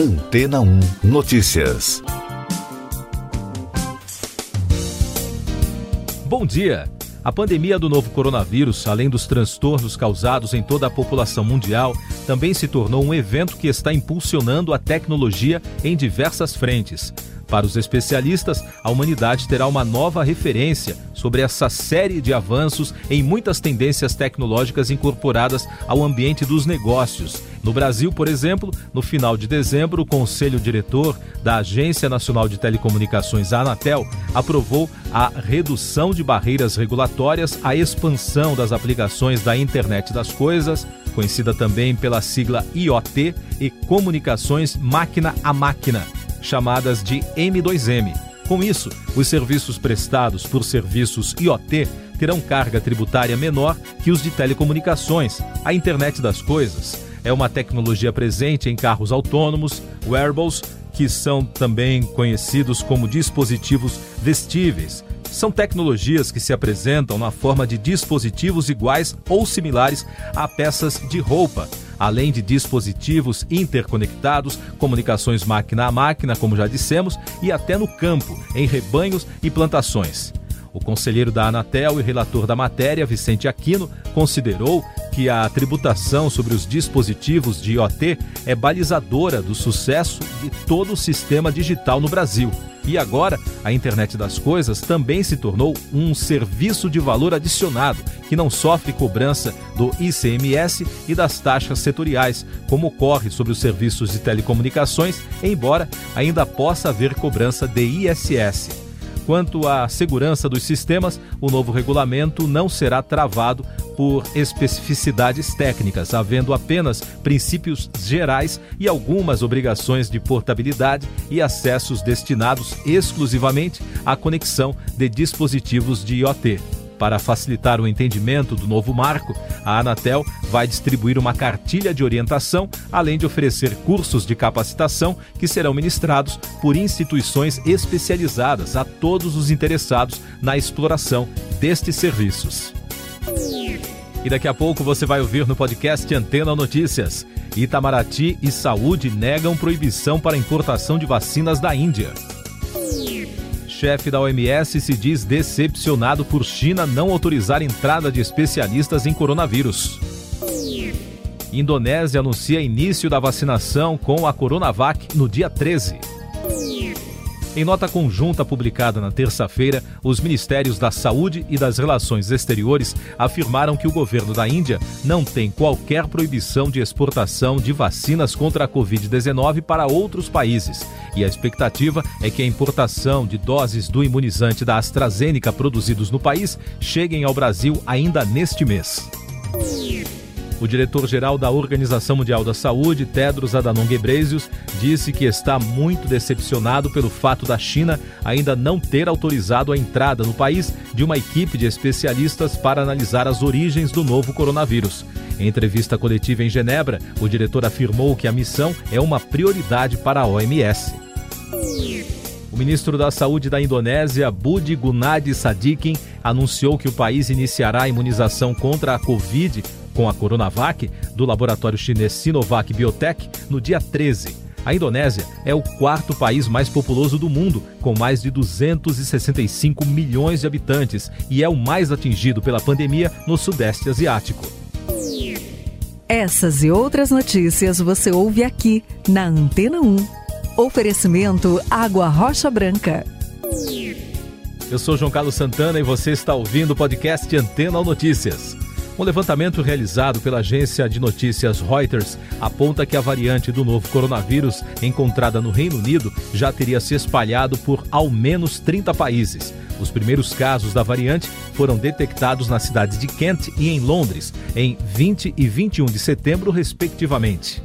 Antena 1 Notícias. Bom dia. A pandemia do novo coronavírus, além dos transtornos causados em toda a população mundial, também se tornou um evento que está impulsionando a tecnologia em diversas frentes. Para os especialistas, a humanidade terá uma nova referência sobre essa série de avanços em muitas tendências tecnológicas incorporadas ao ambiente dos negócios. No Brasil, por exemplo, no final de dezembro, o Conselho Diretor da Agência Nacional de Telecomunicações, a Anatel, aprovou a redução de barreiras regulatórias, a expansão das aplicações da Internet das Coisas, conhecida também pela sigla IoT, e comunicações máquina a máquina chamadas de M2M. Com isso, os serviços prestados por serviços IoT terão carga tributária menor que os de telecomunicações. A internet das coisas é uma tecnologia presente em carros autônomos, wearables, que são também conhecidos como dispositivos vestíveis. São tecnologias que se apresentam na forma de dispositivos iguais ou similares a peças de roupa além de dispositivos interconectados, comunicações máquina a máquina, como já dissemos, e até no campo, em rebanhos e plantações. O conselheiro da Anatel e relator da matéria, Vicente Aquino, considerou que a tributação sobre os dispositivos de IoT é balizadora do sucesso de todo o sistema digital no Brasil. E agora, a internet das coisas também se tornou um serviço de valor adicionado, que não sofre cobrança do ICMS e das taxas setoriais, como ocorre sobre os serviços de telecomunicações, embora ainda possa haver cobrança de ISS. Quanto à segurança dos sistemas, o novo regulamento não será travado por especificidades técnicas, havendo apenas princípios gerais e algumas obrigações de portabilidade e acessos destinados exclusivamente à conexão de dispositivos de IoT. Para facilitar o entendimento do novo marco, a Anatel vai distribuir uma cartilha de orientação, além de oferecer cursos de capacitação que serão ministrados por instituições especializadas a todos os interessados na exploração destes serviços. E daqui a pouco você vai ouvir no podcast Antena Notícias. Itamaraty e Saúde negam proibição para importação de vacinas da Índia. Chefe da OMS se diz decepcionado por China não autorizar entrada de especialistas em coronavírus. Indonésia anuncia início da vacinação com a Coronavac no dia 13. Em nota conjunta publicada na terça-feira, os Ministérios da Saúde e das Relações Exteriores afirmaram que o governo da Índia não tem qualquer proibição de exportação de vacinas contra a Covid-19 para outros países. E a expectativa é que a importação de doses do imunizante da AstraZeneca produzidos no país cheguem ao Brasil ainda neste mês. O diretor-geral da Organização Mundial da Saúde, Tedros Adhanom Ghebreyesus, disse que está muito decepcionado pelo fato da China ainda não ter autorizado a entrada no país de uma equipe de especialistas para analisar as origens do novo coronavírus. Em entrevista coletiva em Genebra, o diretor afirmou que a missão é uma prioridade para a OMS. O ministro da Saúde da Indonésia, Budi Gunadi Sadikin, anunciou que o país iniciará a imunização contra a Covid com a Coronavac do laboratório chinês Sinovac Biotech no dia 13. A Indonésia é o quarto país mais populoso do mundo, com mais de 265 milhões de habitantes, e é o mais atingido pela pandemia no Sudeste Asiático. Essas e outras notícias você ouve aqui na Antena 1. Oferecimento Água Rocha Branca. Eu sou João Carlos Santana e você está ouvindo o podcast Antena Notícias. Um levantamento realizado pela agência de notícias Reuters aponta que a variante do novo coronavírus encontrada no Reino Unido já teria se espalhado por ao menos 30 países. Os primeiros casos da variante foram detectados na cidade de Kent e em Londres, em 20 e 21 de setembro, respectivamente.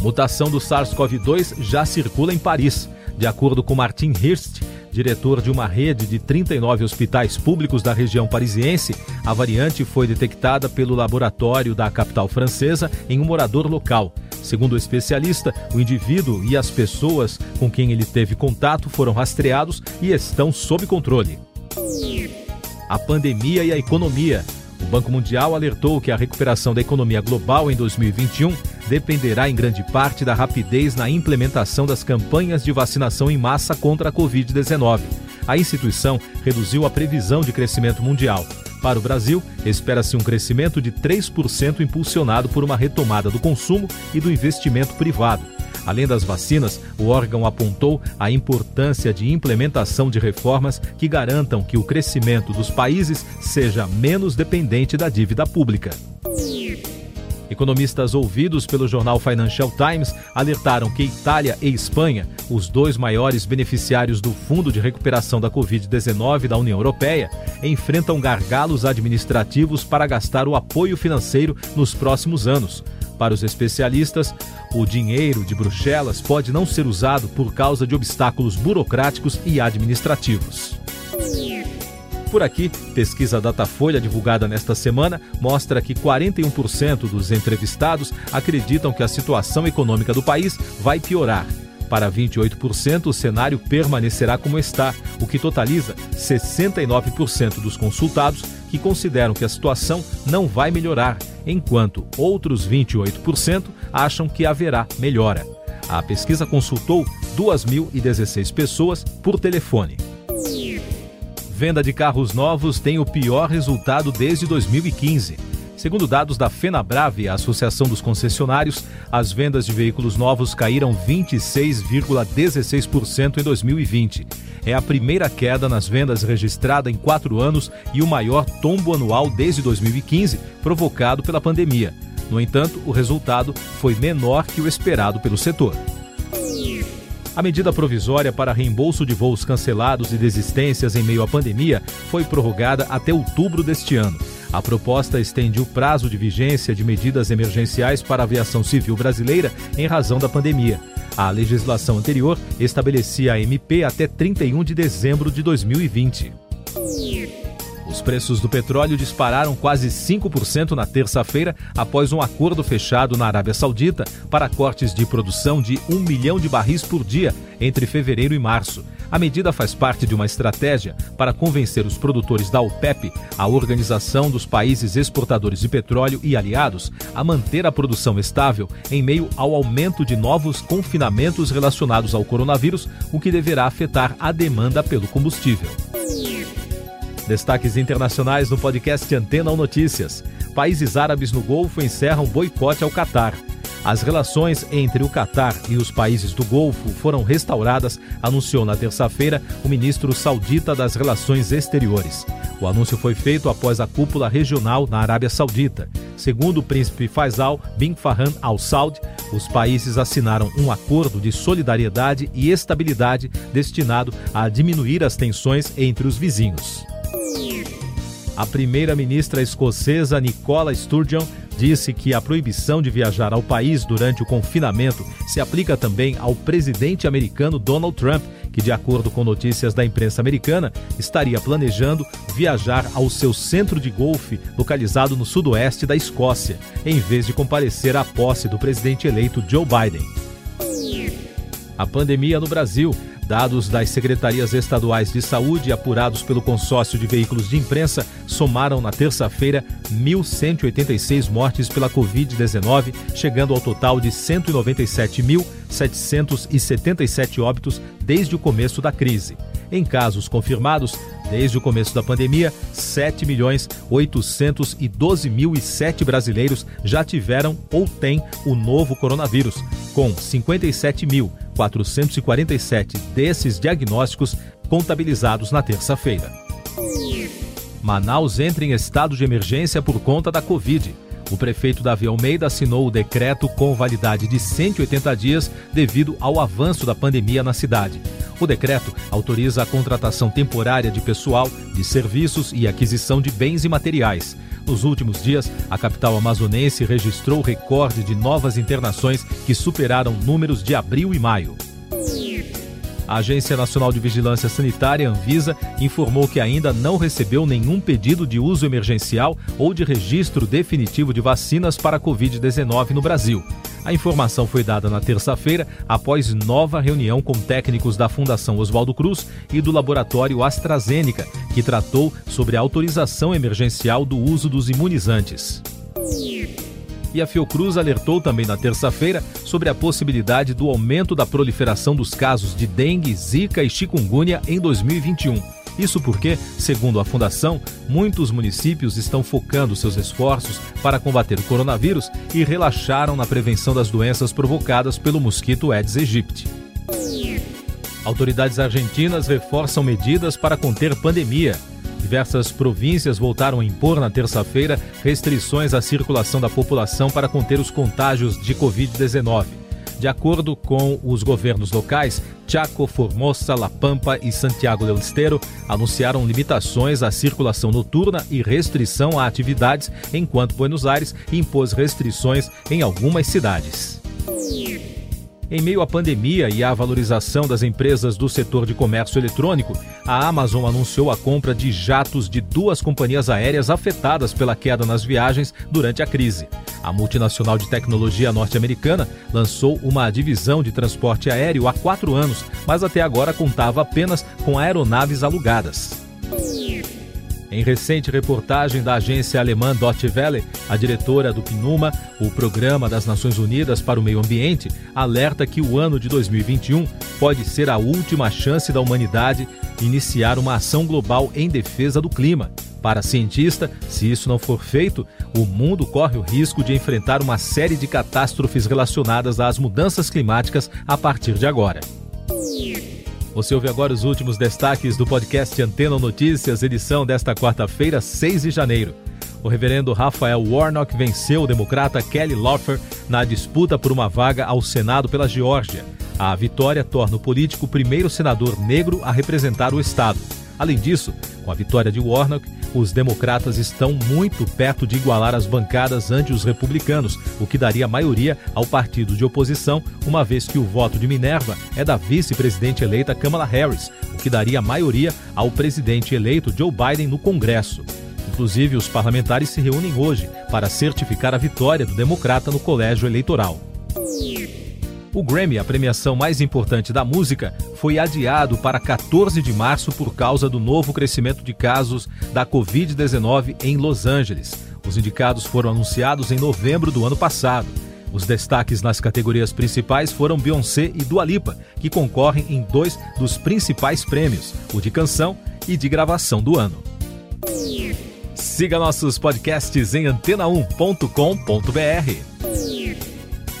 Mutação do SARS-CoV-2 já circula em Paris. De acordo com Martin Hirst, diretor de uma rede de 39 hospitais públicos da região parisiense, a variante foi detectada pelo laboratório da capital francesa em um morador local. Segundo o especialista, o indivíduo e as pessoas com quem ele teve contato foram rastreados e estão sob controle. A pandemia e a economia. O Banco Mundial alertou que a recuperação da economia global em 2021 dependerá em grande parte da rapidez na implementação das campanhas de vacinação em massa contra a Covid-19. A instituição reduziu a previsão de crescimento mundial. Para o Brasil, espera-se um crescimento de 3% impulsionado por uma retomada do consumo e do investimento privado. Além das vacinas, o órgão apontou a importância de implementação de reformas que garantam que o crescimento dos países seja menos dependente da dívida pública. Economistas ouvidos pelo jornal Financial Times alertaram que Itália e Espanha, os dois maiores beneficiários do Fundo de Recuperação da Covid-19 da União Europeia, enfrentam gargalos administrativos para gastar o apoio financeiro nos próximos anos. Para os especialistas, o dinheiro de Bruxelas pode não ser usado por causa de obstáculos burocráticos e administrativos. Por aqui, pesquisa Datafolha divulgada nesta semana mostra que 41% dos entrevistados acreditam que a situação econômica do país vai piorar. Para 28%, o cenário permanecerá como está, o que totaliza 69% dos consultados que consideram que a situação não vai melhorar, enquanto outros 28% acham que haverá melhora. A pesquisa consultou 2.016 pessoas por telefone. Venda de carros novos tem o pior resultado desde 2015. Segundo dados da FenaBrave, a Associação dos Concessionários, as vendas de veículos novos caíram 26,16% em 2020. É a primeira queda nas vendas registrada em quatro anos e o maior tombo anual desde 2015, provocado pela pandemia. No entanto, o resultado foi menor que o esperado pelo setor. A medida provisória para reembolso de voos cancelados e desistências em meio à pandemia foi prorrogada até outubro deste ano. A proposta estende o prazo de vigência de medidas emergenciais para a aviação civil brasileira em razão da pandemia. A legislação anterior estabelecia a MP até 31 de dezembro de 2020. Os preços do petróleo dispararam quase 5% na terça-feira após um acordo fechado na Arábia Saudita para cortes de produção de 1 milhão de barris por dia entre fevereiro e março. A medida faz parte de uma estratégia para convencer os produtores da OPEP, a Organização dos Países Exportadores de Petróleo e aliados, a manter a produção estável em meio ao aumento de novos confinamentos relacionados ao coronavírus, o que deverá afetar a demanda pelo combustível. Destaques internacionais no podcast Antena ou Notícias. Países árabes no Golfo encerram boicote ao Catar. As relações entre o Catar e os países do Golfo foram restauradas, anunciou na terça-feira o ministro saudita das Relações Exteriores. O anúncio foi feito após a cúpula regional na Arábia Saudita. Segundo o príncipe Faisal bin Farhan Al Saud, os países assinaram um acordo de solidariedade e estabilidade destinado a diminuir as tensões entre os vizinhos. A primeira-ministra escocesa Nicola Sturgeon disse que a proibição de viajar ao país durante o confinamento se aplica também ao presidente americano Donald Trump, que, de acordo com notícias da imprensa americana, estaria planejando viajar ao seu centro de golfe localizado no sudoeste da Escócia, em vez de comparecer à posse do presidente eleito Joe Biden. A pandemia no Brasil Dados das secretarias estaduais de saúde apurados pelo consórcio de veículos de imprensa somaram na terça-feira 1.186 mortes pela Covid-19, chegando ao total de 197.777 óbitos desde o começo da crise. Em casos confirmados, desde o começo da pandemia, 7 milhões 812 mil e 7 brasileiros já tiveram ou têm o novo coronavírus, com 57 mil 447 desses diagnósticos contabilizados na terça-feira. Manaus entra em estado de emergência por conta da Covid. O prefeito Davi Almeida assinou o decreto com validade de 180 dias devido ao avanço da pandemia na cidade. O decreto autoriza a contratação temporária de pessoal, de serviços e aquisição de bens e materiais. Nos últimos dias, a capital amazonense registrou recorde de novas internações que superaram números de abril e maio. A Agência Nacional de Vigilância Sanitária, Anvisa, informou que ainda não recebeu nenhum pedido de uso emergencial ou de registro definitivo de vacinas para a Covid-19 no Brasil. A informação foi dada na terça-feira após nova reunião com técnicos da Fundação Oswaldo Cruz e do laboratório AstraZeneca, que tratou sobre a autorização emergencial do uso dos imunizantes. E a Fiocruz alertou também na terça-feira sobre a possibilidade do aumento da proliferação dos casos de dengue, zika e chikungunya em 2021. Isso porque, segundo a Fundação, muitos municípios estão focando seus esforços para combater o coronavírus e relaxaram na prevenção das doenças provocadas pelo mosquito Aedes aegypti. Autoridades argentinas reforçam medidas para conter pandemia. Diversas províncias voltaram a impor na terça-feira restrições à circulação da população para conter os contágios de Covid-19. De acordo com os governos locais, Chaco, Formosa, La Pampa e Santiago del Estero anunciaram limitações à circulação noturna e restrição a atividades, enquanto Buenos Aires impôs restrições em algumas cidades. Em meio à pandemia e à valorização das empresas do setor de comércio eletrônico, a Amazon anunciou a compra de jatos de duas companhias aéreas afetadas pela queda nas viagens durante a crise. A multinacional de tecnologia norte-americana lançou uma divisão de transporte aéreo há quatro anos, mas até agora contava apenas com aeronaves alugadas. Em recente reportagem da agência alemã Deutsche Welle, a diretora do PNUMA, o Programa das Nações Unidas para o Meio Ambiente, alerta que o ano de 2021 pode ser a última chance da humanidade iniciar uma ação global em defesa do clima. Para a cientista, se isso não for feito, o mundo corre o risco de enfrentar uma série de catástrofes relacionadas às mudanças climáticas a partir de agora. Você ouve agora os últimos destaques do podcast Antena Notícias, edição desta quarta-feira, 6 de janeiro. O reverendo Rafael Warnock venceu o democrata Kelly Loeffler na disputa por uma vaga ao Senado pela Geórgia. A vitória torna o político o primeiro senador negro a representar o estado. Além disso, com a vitória de Warnock, os democratas estão muito perto de igualar as bancadas ante os republicanos, o que daria maioria ao partido de oposição, uma vez que o voto de Minerva é da vice-presidente eleita Kamala Harris, o que daria maioria ao presidente eleito Joe Biden no Congresso. Inclusive, os parlamentares se reúnem hoje para certificar a vitória do democrata no colégio eleitoral. O Grammy, a premiação mais importante da música, foi adiado para 14 de março por causa do novo crescimento de casos da Covid-19 em Los Angeles. Os indicados foram anunciados em novembro do ano passado. Os destaques nas categorias principais foram Beyoncé e Dua Lipa, que concorrem em dois dos principais prêmios, o de canção e de gravação do ano. Siga nossos podcasts em antena1.com.br.